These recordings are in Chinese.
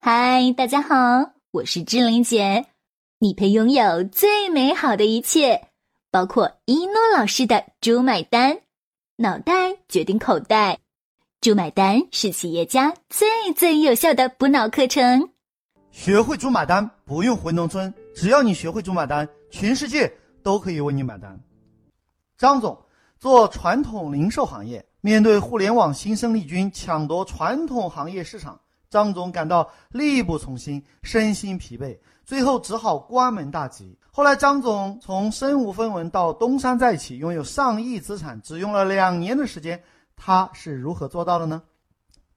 嗨，大家好，我是志玲姐。你配拥有最美好的一切，包括一诺老师的“猪买单”，脑袋决定口袋，“猪买单”是企业家最最有效的补脑课程。学会“猪买单”，不用回农村，只要你学会“猪买单”，全世界都可以为你买单。张总做传统零售行业，面对互联网新生力军抢夺传统行业市场。张总感到力不从心，身心疲惫，最后只好关门大吉。后来，张总从身无分文到东山再起，拥有上亿资产，只用了两年的时间。他是如何做到的呢？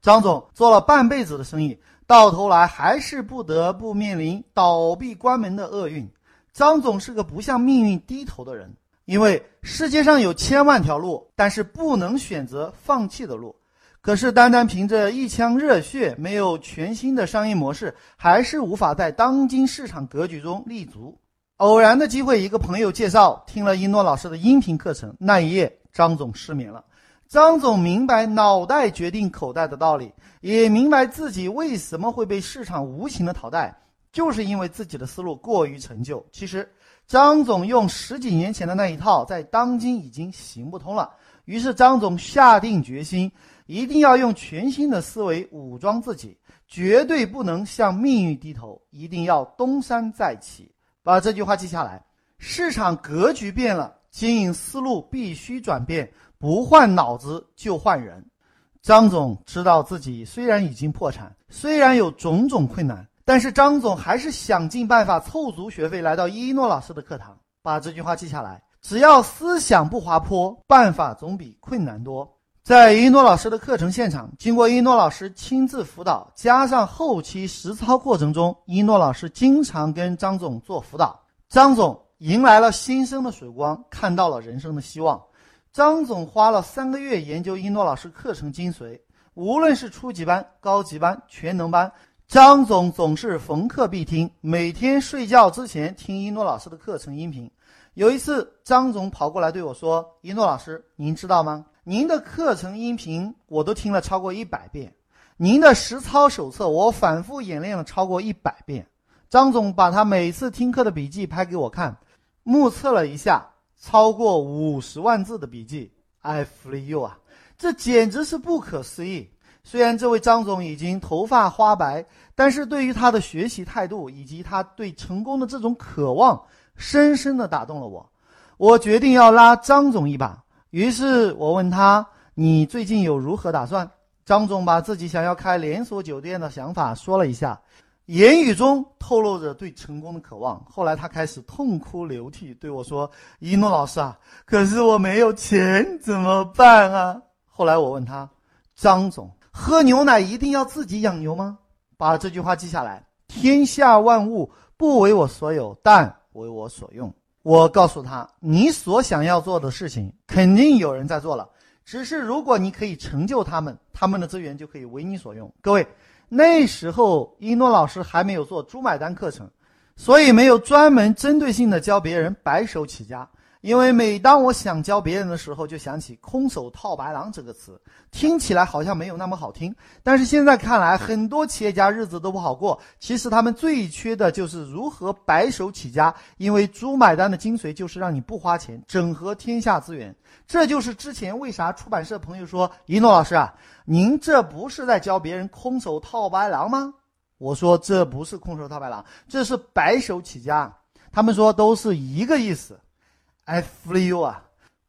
张总做了半辈子的生意，到头来还是不得不面临倒闭关门的厄运。张总是个不向命运低头的人，因为世界上有千万条路，但是不能选择放弃的路。可是，单单凭着一腔热血，没有全新的商业模式，还是无法在当今市场格局中立足。偶然的机会，一个朋友介绍听了一诺老师的音频课程，那一夜，张总失眠了。张总明白脑袋决定口袋的道理，也明白自己为什么会被市场无情的淘汰，就是因为自己的思路过于陈旧。其实，张总用十几年前的那一套，在当今已经行不通了。于是，张总下定决心。一定要用全新的思维武装自己，绝对不能向命运低头，一定要东山再起。把这句话记下来。市场格局变了，经营思路必须转变，不换脑子就换人。张总知道自己虽然已经破产，虽然有种种困难，但是张总还是想尽办法凑足学费来到一诺老师的课堂。把这句话记下来。只要思想不滑坡，办法总比困难多。在一诺老师的课程现场，经过一诺老师亲自辅导，加上后期实操过程中，一诺老师经常跟张总做辅导，张总迎来了新生的曙光，看到了人生的希望。张总花了三个月研究一诺老师课程精髓，无论是初级班、高级班、全能班，张总总是逢课必听，每天睡觉之前听一诺老师的课程音频。有一次，张总跑过来对我说：“一诺老师，您知道吗？”您的课程音频我都听了超过一百遍，您的实操手册我反复演练了超过一百遍。张总把他每次听课的笔记拍给我看，目测了一下，超过五十万字的笔记。I feel you 啊，这简直是不可思议。虽然这位张总已经头发花白，但是对于他的学习态度以及他对成功的这种渴望，深深的打动了我。我决定要拉张总一把。于是我问他：“你最近有如何打算？”张总把自己想要开连锁酒店的想法说了一下，言语中透露着对成功的渴望。后来他开始痛哭流涕，对我说：“一诺老师啊，可是我没有钱，怎么办啊？”后来我问他：“张总，喝牛奶一定要自己养牛吗？”把这句话记下来：“天下万物不为我所有，但为我所用。”我告诉他，你所想要做的事情，肯定有人在做了。只是如果你可以成就他们，他们的资源就可以为你所用。各位，那时候一诺老师还没有做猪买单课程，所以没有专门针对性的教别人白手起家。因为每当我想教别人的时候，就想起“空手套白狼”这个词，听起来好像没有那么好听。但是现在看来，很多企业家日子都不好过。其实他们最缺的就是如何白手起家。因为“猪买单”的精髓就是让你不花钱，整合天下资源。这就是之前为啥出版社朋友说：“一诺老师啊，您这不是在教别人空手套白狼吗？”我说：“这不是空手套白狼，这是白手起家。”他们说都是一个意思。I feel you 啊！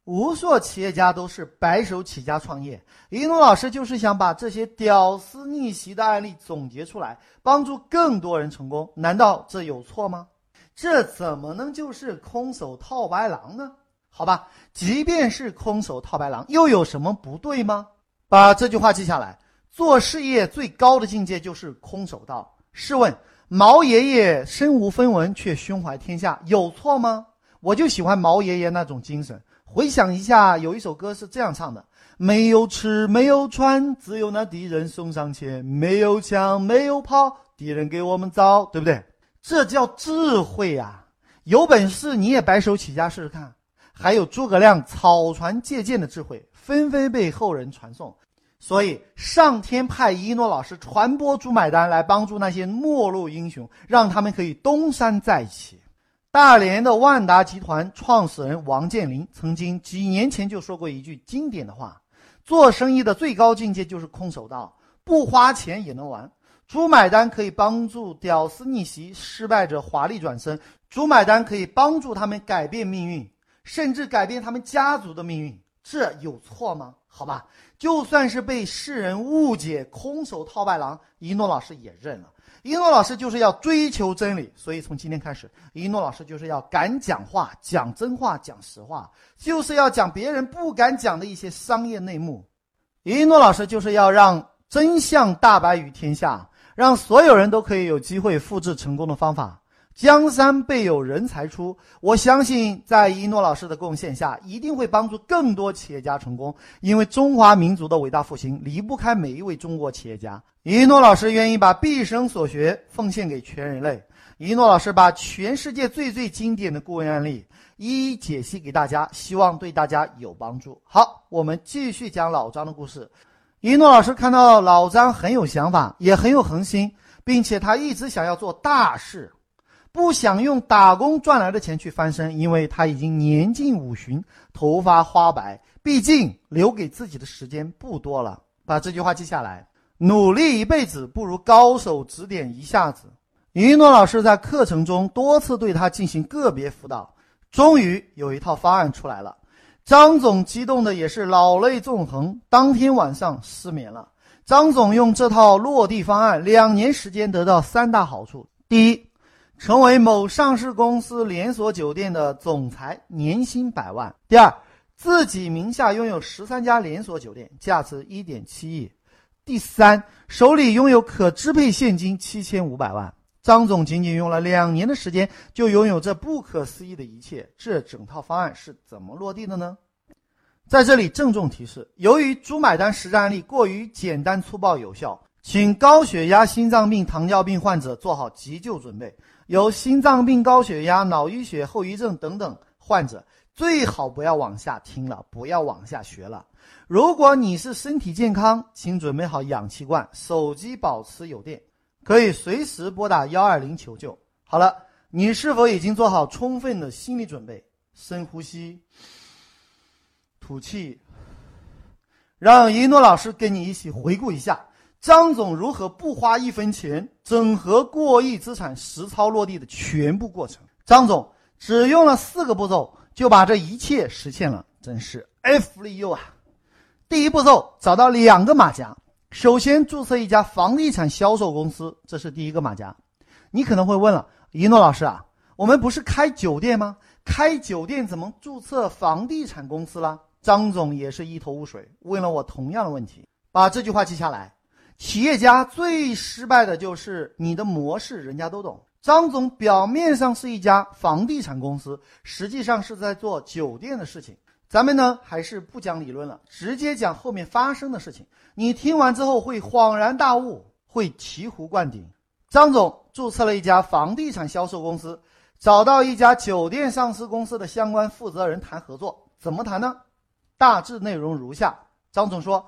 无数企业家都是白手起家创业，一诺老师就是想把这些屌丝逆袭的案例总结出来，帮助更多人成功。难道这有错吗？这怎么能就是空手套白狼呢？好吧，即便是空手套白狼，又有什么不对吗？把这句话记下来：做事业最高的境界就是空手道。试问毛爷爷身无分文却胸怀天下，有错吗？我就喜欢毛爷爷那种精神。回想一下，有一首歌是这样唱的：没有吃，没有穿，只有那敌人送上前；没有枪，没有炮，敌人给我们造，对不对？这叫智慧呀！有本事你也白手起家试试看。还有诸葛亮草船借箭的智慧，纷纷被后人传颂。所以上天派一诺老师传播朱买单，来帮助那些末路英雄，让他们可以东山再起。大连的万达集团创始人王健林曾经几年前就说过一句经典的话：“做生意的最高境界就是空手道，不花钱也能玩。猪买单可以帮助屌丝逆袭，失败者华丽转身。猪买单可以帮助他们改变命运，甚至改变他们家族的命运。这有错吗？好吧。”就算是被世人误解，空手套白狼，一诺老师也认了。一诺老师就是要追求真理，所以从今天开始，一诺老师就是要敢讲话，讲真话，讲实话，就是要讲别人不敢讲的一些商业内幕。一诺老师就是要让真相大白于天下，让所有人都可以有机会复制成功的方法。江山辈有人才出，我相信在一诺老师的贡献下，一定会帮助更多企业家成功。因为中华民族的伟大复兴离不开每一位中国企业家。一诺老师愿意把毕生所学奉献给全人类。一诺老师把全世界最最经典的顾问案例一一解析给大家，希望对大家有帮助。好，我们继续讲老张的故事。一诺老师看到老张很有想法，也很有恒心，并且他一直想要做大事。不想用打工赚来的钱去翻身，因为他已经年近五旬，头发花白，毕竟留给自己的时间不多了。把这句话记下来：努力一辈子不如高手指点一下子。一诺老师在课程中多次对他进行个别辅导，终于有一套方案出来了。张总激动的也是老泪纵横，当天晚上失眠了。张总用这套落地方案，两年时间得到三大好处：第一，成为某上市公司连锁酒店的总裁，年薪百万。第二，自己名下拥有十三家连锁酒店，价值一点七亿。第三，手里拥有可支配现金七千五百万。张总仅仅用了两年的时间，就拥有这不可思议的一切。这整套方案是怎么落地的呢？在这里郑重提示：由于猪买单实战案例过于简单粗暴有效，请高血压、心脏病、糖尿病患者做好急救准备。有心脏病、高血压、脑淤血后遗症等等患者，最好不要往下听了，不要往下学了。如果你是身体健康，请准备好氧气罐，手机保持有电，可以随时拨打幺二零求救。好了，你是否已经做好充分的心理准备？深呼吸，吐气，让一诺老师跟你一起回顾一下。张总如何不花一分钱整合过亿资产实操落地的全部过程？张总只用了四个步骤就把这一切实现了，真是 F 利 U 啊！第一步骤，找到两个马甲。首先注册一家房地产销售公司，这是第一个马甲。你可能会问了，一诺老师啊，我们不是开酒店吗？开酒店怎么注册房地产公司了？张总也是一头雾水，问了我同样的问题。把这句话记下来。企业家最失败的就是你的模式，人家都懂。张总表面上是一家房地产公司，实际上是在做酒店的事情。咱们呢，还是不讲理论了，直接讲后面发生的事情。你听完之后会恍然大悟，会醍醐灌顶。张总注册了一家房地产销售公司，找到一家酒店上市公司的相关负责人谈合作。怎么谈呢？大致内容如下：张总说。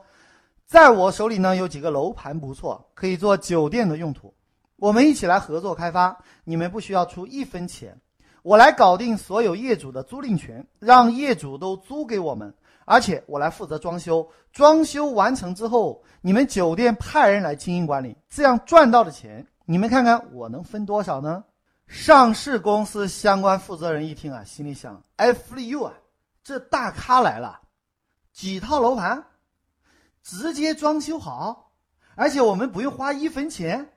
在我手里呢，有几个楼盘不错，可以做酒店的用途。我们一起来合作开发，你们不需要出一分钱，我来搞定所有业主的租赁权，让业主都租给我们，而且我来负责装修。装修完成之后，你们酒店派人来经营管理，这样赚到的钱，你们看看我能分多少呢？上市公司相关负责人一听啊，心里想：F U 啊，这大咖来了，几套楼盘。直接装修好，而且我们不用花一分钱，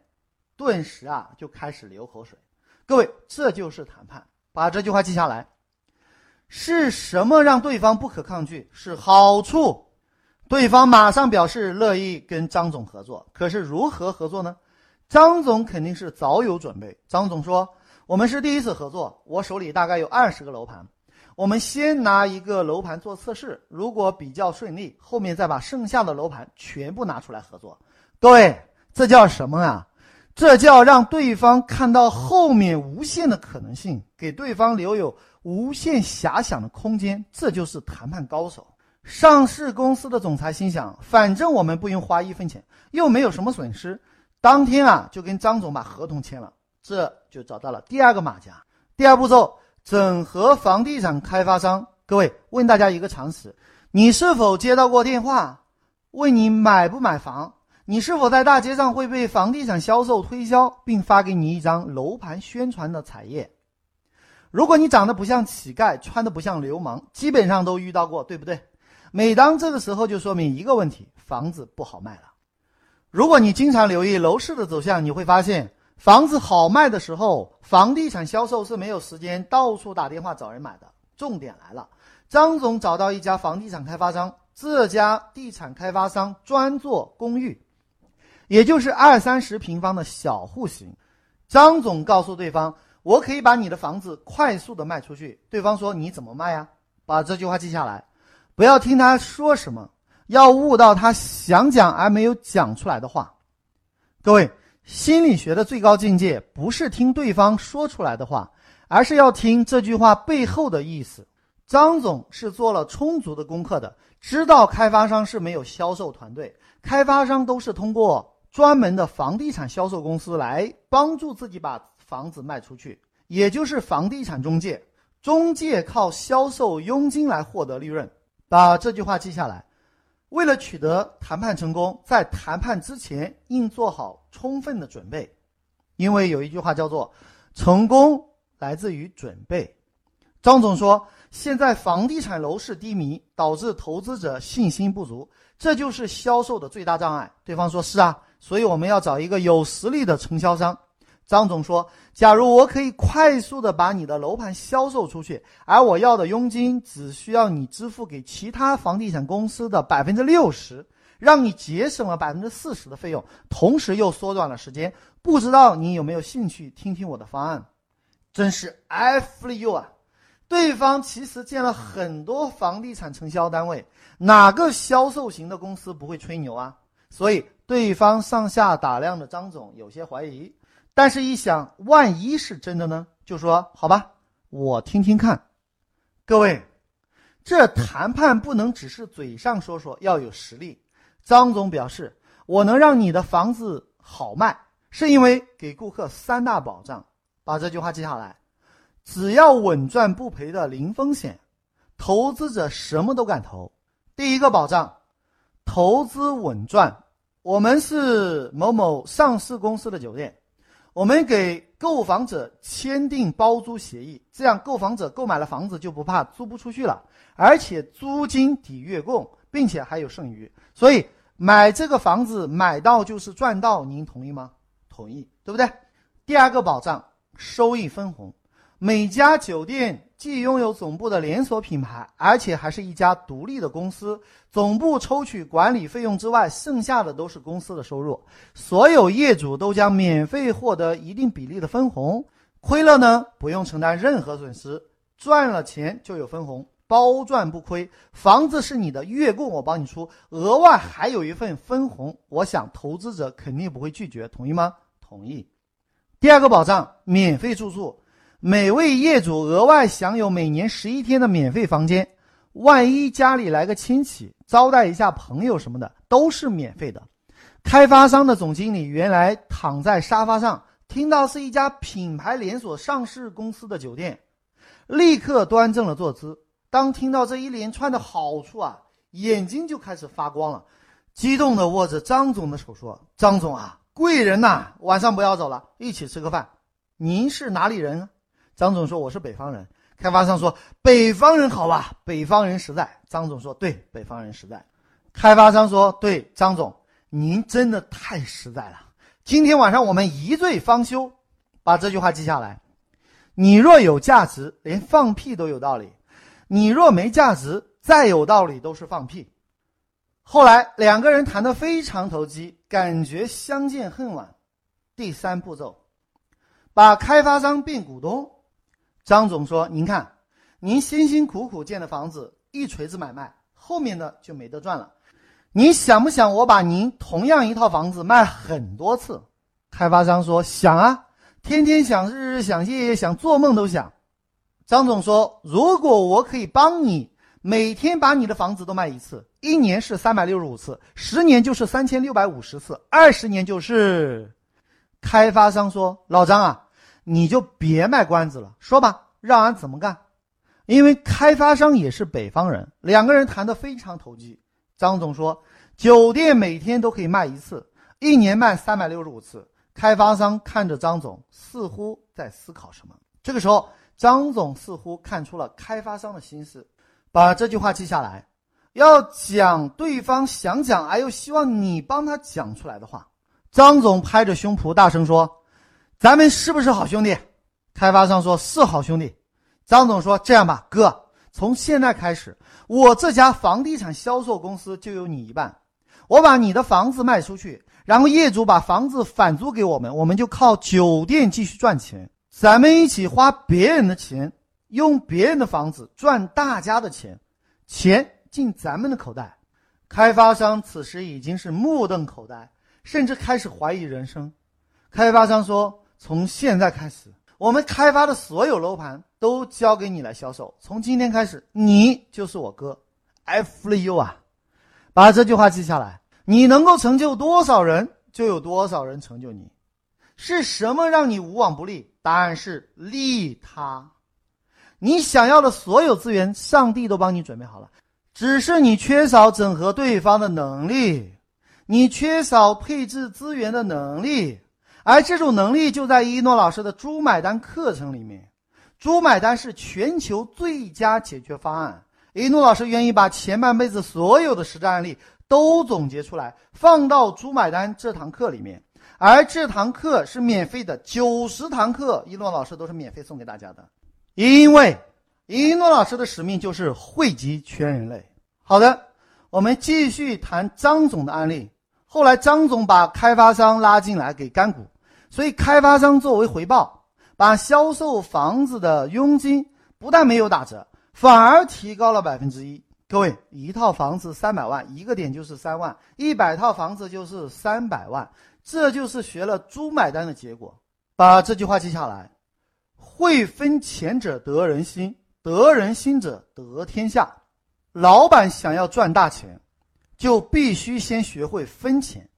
顿时啊就开始流口水。各位，这就是谈判，把这句话记下来。是什么让对方不可抗拒？是好处。对方马上表示乐意跟张总合作。可是如何合作呢？张总肯定是早有准备。张总说：“我们是第一次合作，我手里大概有二十个楼盘。”我们先拿一个楼盘做测试，如果比较顺利，后面再把剩下的楼盘全部拿出来合作。各位，这叫什么啊？这叫让对方看到后面无限的可能性，给对方留有无限遐想的空间。这就是谈判高手。上市公司的总裁心想，反正我们不用花一分钱，又没有什么损失，当天啊就跟张总把合同签了，这就找到了第二个马甲。第二步骤，整合房地产开发商。各位，问大家一个常识：你是否接到过电话，问你买不买房？你是否在大街上会被房地产销售推销，并发给你一张楼盘宣传的彩页？如果你长得不像乞丐，穿的不像流氓，基本上都遇到过，对不对？每当这个时候，就说明一个问题：房子不好卖了。如果你经常留意楼市的走向，你会发现，房子好卖的时候，房地产销售是没有时间到处打电话找人买的。重点来了，张总找到一家房地产开发商，这家地产开发商专做公寓，也就是二三十平方的小户型。张总告诉对方：“我可以把你的房子快速的卖出去。”对方说：“你怎么卖呀？”把这句话记下来。不要听他说什么，要悟到他想讲而没有讲出来的话。各位，心理学的最高境界不是听对方说出来的话，而是要听这句话背后的意思。张总是做了充足的功课的，知道开发商是没有销售团队，开发商都是通过专门的房地产销售公司来帮助自己把房子卖出去，也就是房地产中介。中介靠销售佣金来获得利润。把这句话记下来。为了取得谈判成功，在谈判之前应做好充分的准备，因为有一句话叫做“成功来自于准备”。张总说：“现在房地产楼市低迷，导致投资者信心不足，这就是销售的最大障碍。”对方说：“是啊，所以我们要找一个有实力的承销商。”张总说：“假如我可以快速的把你的楼盘销售出去，而我要的佣金只需要你支付给其他房地产公司的百分之六十，让你节省了百分之四十的费用，同时又缩短了时间，不知道你有没有兴趣听听我的方案？”真是 F you 啊！对方其实见了很多房地产承销单位，哪个销售型的公司不会吹牛啊？所以对方上下打量的张总有些怀疑。但是，一想，万一是真的呢？就说好吧，我听听看。各位，这谈判不能只是嘴上说说，要有实力。张总表示，我能让你的房子好卖，是因为给顾客三大保障。把这句话记下来：只要稳赚不赔的零风险，投资者什么都敢投。第一个保障，投资稳赚。我们是某某上市公司的酒店。我们给购房者签订包租协议，这样购房者购买了房子就不怕租不出去了，而且租金抵月供，并且还有剩余，所以买这个房子买到就是赚到，您同意吗？同意，对不对？第二个保障，收益分红。每家酒店既拥有总部的连锁品牌，而且还是一家独立的公司。总部抽取管理费用之外，剩下的都是公司的收入。所有业主都将免费获得一定比例的分红。亏了呢，不用承担任何损失；赚了钱就有分红，包赚不亏。房子是你的，月供我帮你出，额外还有一份分红。我想投资者肯定不会拒绝，同意吗？同意。第二个保障，免费住宿。每位业主额外享有每年十一天的免费房间，万一家里来个亲戚，招待一下朋友什么的，都是免费的。开发商的总经理原来躺在沙发上，听到是一家品牌连锁上市公司的酒店，立刻端正了坐姿。当听到这一连串的好处啊，眼睛就开始发光了，激动地握着张总的手说：“张总啊，贵人呐，晚上不要走了，一起吃个饭。您是哪里人啊？”张总说：“我是北方人。”开发商说：“北方人好吧，北方人实在。”张总说：“对，北方人实在。”开发商说：“对，张总，您真的太实在了。今天晚上我们一醉方休。”把这句话记下来：“你若有价值，连放屁都有道理；你若没价值，再有道理都是放屁。”后来两个人谈得非常投机，感觉相见恨晚。第三步骤，把开发商变股东。张总说：“您看，您辛辛苦苦建的房子一锤子买卖，后面的就没得赚了。你想不想我把您同样一套房子卖很多次？”开发商说：“想啊，天天想，日日想，夜夜想，做梦都想。”张总说：“如果我可以帮你每天把你的房子都卖一次，一年是三百六十五次，十年就是三千六百五十次，二十年就是……开发商说：“老张啊，你就别卖关子了，说吧，让俺怎么干？”因为开发商也是北方人，两个人谈得非常投机。张总说：“酒店每天都可以卖一次，一年卖三百六十五次。”开发商看着张总，似乎在思考什么。这个时候，张总似乎看出了开发商的心思。把这句话记下来，要讲对方想讲而又希望你帮他讲出来的话。张总拍着胸脯大声说：“咱们是不是好兄弟？”开发商说：“是好兄弟。”张总说：“这样吧，哥，从现在开始，我这家房地产销售公司就有你一半。我把你的房子卖出去，然后业主把房子返租给我们，我们就靠酒店继续赚钱。咱们一起花别人的钱。”用别人的房子赚大家的钱，钱进咱们的口袋。开发商此时已经是目瞪口呆，甚至开始怀疑人生。开发商说：“从现在开始，我们开发的所有楼盘都交给你来销售。从今天开始，你就是我哥，I f l you 啊！把这句话记下来。你能够成就多少人，就有多少人成就你。是什么让你无往不利？答案是利他。”你想要的所有资源，上帝都帮你准备好了，只是你缺少整合对方的能力，你缺少配置资源的能力，而这种能力就在一诺老师的“猪买单”课程里面。“猪买单”是全球最佳解决方案。一诺老师愿意把前半辈子所有的实战案例都总结出来，放到“猪买单”这堂课里面，而这堂课是免费的，九十堂课一诺老师都是免费送给大家的。因为一诺老师的使命就是惠及全人类。好的，我们继续谈张总的案例。后来张总把开发商拉进来给干股，所以开发商作为回报，把销售房子的佣金不但没有打折，反而提高了百分之一。各位，一套房子三百万，一个点就是三万，一百套房子就是三百万，这就是学了猪买单的结果。把这句话记下来。会分钱者得人心，得人心者得天下。老板想要赚大钱，就必须先学会分钱。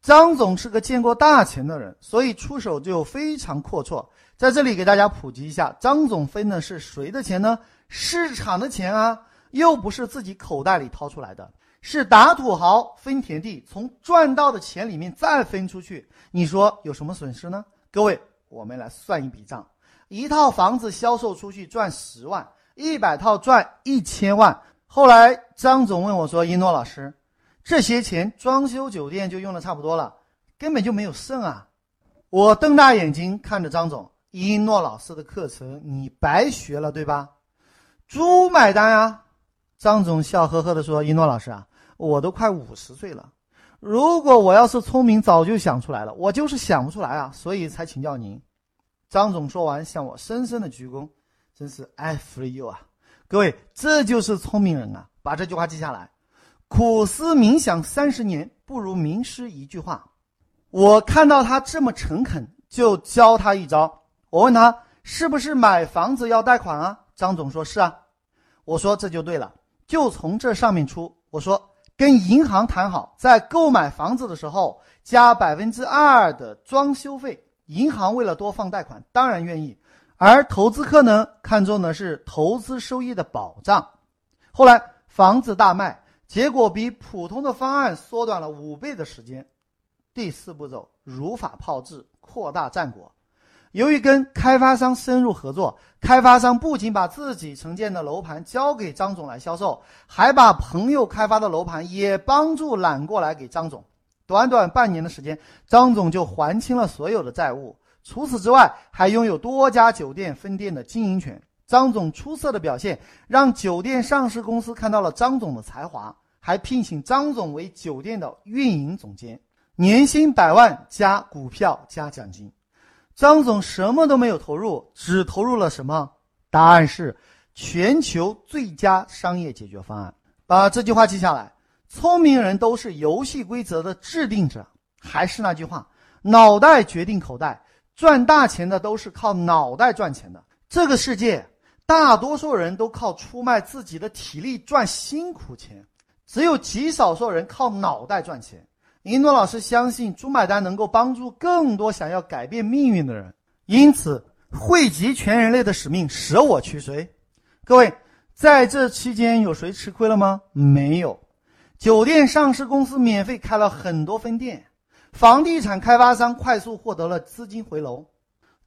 张总是个见过大钱的人，所以出手就非常阔绰。在这里给大家普及一下，张总分的是谁的钱呢？市场的钱啊，又不是自己口袋里掏出来的，是打土豪分田地，从赚到的钱里面再分出去。你说有什么损失呢？各位，我们来算一笔账。一套房子销售出去赚十万，一百套赚一千万。后来张总问我说：“一诺老师，这些钱装修酒店就用的差不多了，根本就没有剩啊！”我瞪大眼睛看着张总：“一诺老师的课程你白学了，对吧？”猪买单啊！张总笑呵呵地说：“一诺老师啊，我都快五十岁了，如果我要是聪明，早就想出来了，我就是想不出来啊，所以才请教您。”张总说完，向我深深的鞠躬，真是 I f r you 啊！各位，这就是聪明人啊！把这句话记下来：苦思冥想三十年，不如名师一句话。我看到他这么诚恳，就教他一招。我问他是不是买房子要贷款啊？张总说是啊。我说这就对了，就从这上面出。我说跟银行谈好，在购买房子的时候加百分之二的装修费。银行为了多放贷款，当然愿意，而投资客呢，看重的是投资收益的保障。后来房子大卖，结果比普通的方案缩短了五倍的时间。第四步骤，如法炮制，扩大战果。由于跟开发商深入合作，开发商不仅把自己承建的楼盘交给张总来销售，还把朋友开发的楼盘也帮助揽过来给张总。短短半年的时间，张总就还清了所有的债务。除此之外，还拥有多家酒店分店的经营权。张总出色的表现，让酒店上市公司看到了张总的才华，还聘请张总为酒店的运营总监，年薪百万加股票加奖金。张总什么都没有投入，只投入了什么？答案是全球最佳商业解决方案。把这句话记下来。聪明人都是游戏规则的制定者。还是那句话，脑袋决定口袋，赚大钱的都是靠脑袋赚钱的。这个世界，大多数人都靠出卖自己的体力赚辛苦钱，只有极少数人靠脑袋赚钱。一诺老师相信猪买单能够帮助更多想要改变命运的人，因此惠及全人类的使命舍我取谁。各位，在这期间有谁吃亏了吗？没有。酒店上市公司免费开了很多分店，房地产开发商快速获得了资金回笼，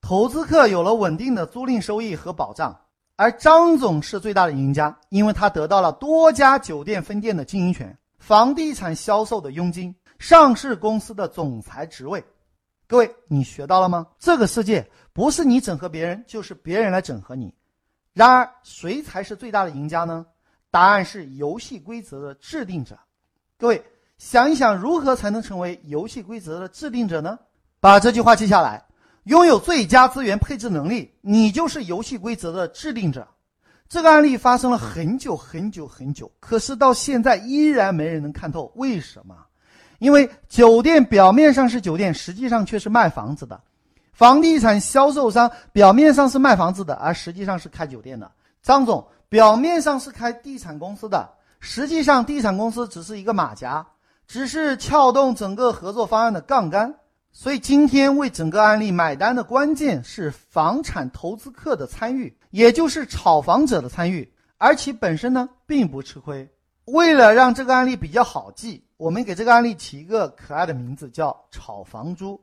投资客有了稳定的租赁收益和保障。而张总是最大的赢家，因为他得到了多家酒店分店的经营权、房地产销售的佣金、上市公司的总裁职位。各位，你学到了吗？这个世界不是你整合别人，就是别人来整合你。然而，谁才是最大的赢家呢？答案是游戏规则的制定者。各位，想一想，如何才能成为游戏规则的制定者呢？把这句话记下来。拥有最佳资源配置能力，你就是游戏规则的制定者。这个案例发生了很久很久很久，可是到现在依然没人能看透为什么？因为酒店表面上是酒店，实际上却是卖房子的；房地产销售商表面上是卖房子的，而实际上是开酒店的。张总表面上是开地产公司的，实际上地产公司只是一个马甲，只是撬动整个合作方案的杠杆。所以今天为整个案例买单的关键是房产投资客的参与，也就是炒房者的参与，而其本身呢并不吃亏。为了让这个案例比较好记，我们给这个案例起一个可爱的名字，叫“炒房猪”。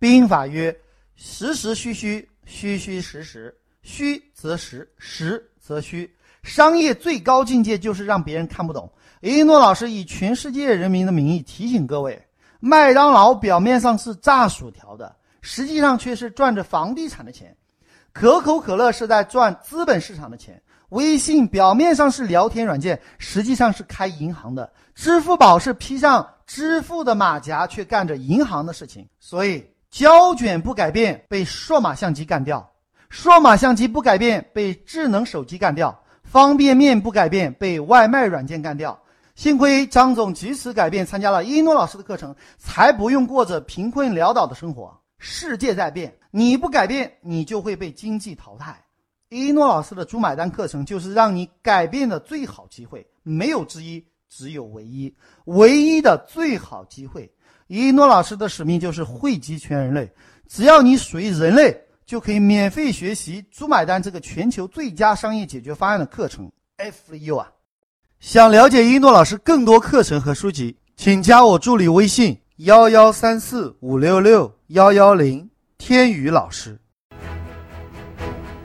兵法曰：实实虚虚，虚虚实实，虚则实，实则虚。商业最高境界就是让别人看不懂。一诺老师以全世界人民的名义提醒各位。麦当劳表面上是炸薯条的，实际上却是赚着房地产的钱；可口可乐是在赚资本市场的钱；微信表面上是聊天软件，实际上是开银行的；支付宝是披上支付的马甲，却干着银行的事情。所以，胶卷不改变被数码相机干掉，数码相机不改变被智能手机干掉，方便面不改变被外卖软件干掉。幸亏张总及时改变，参加了一诺老师的课程，才不用过着贫困潦倒的生活。世界在变，你不改变，你就会被经济淘汰。一诺老师的猪买单课程就是让你改变的最好机会，没有之一，只有唯一，唯一的最好机会。一诺老师的使命就是惠及全人类，只要你属于人类，就可以免费学习猪买单这个全球最佳商业解决方案的课程。F U 啊！想了解一诺老师更多课程和书籍，请加我助理微信：幺幺三四五六六幺幺零，天宇老师。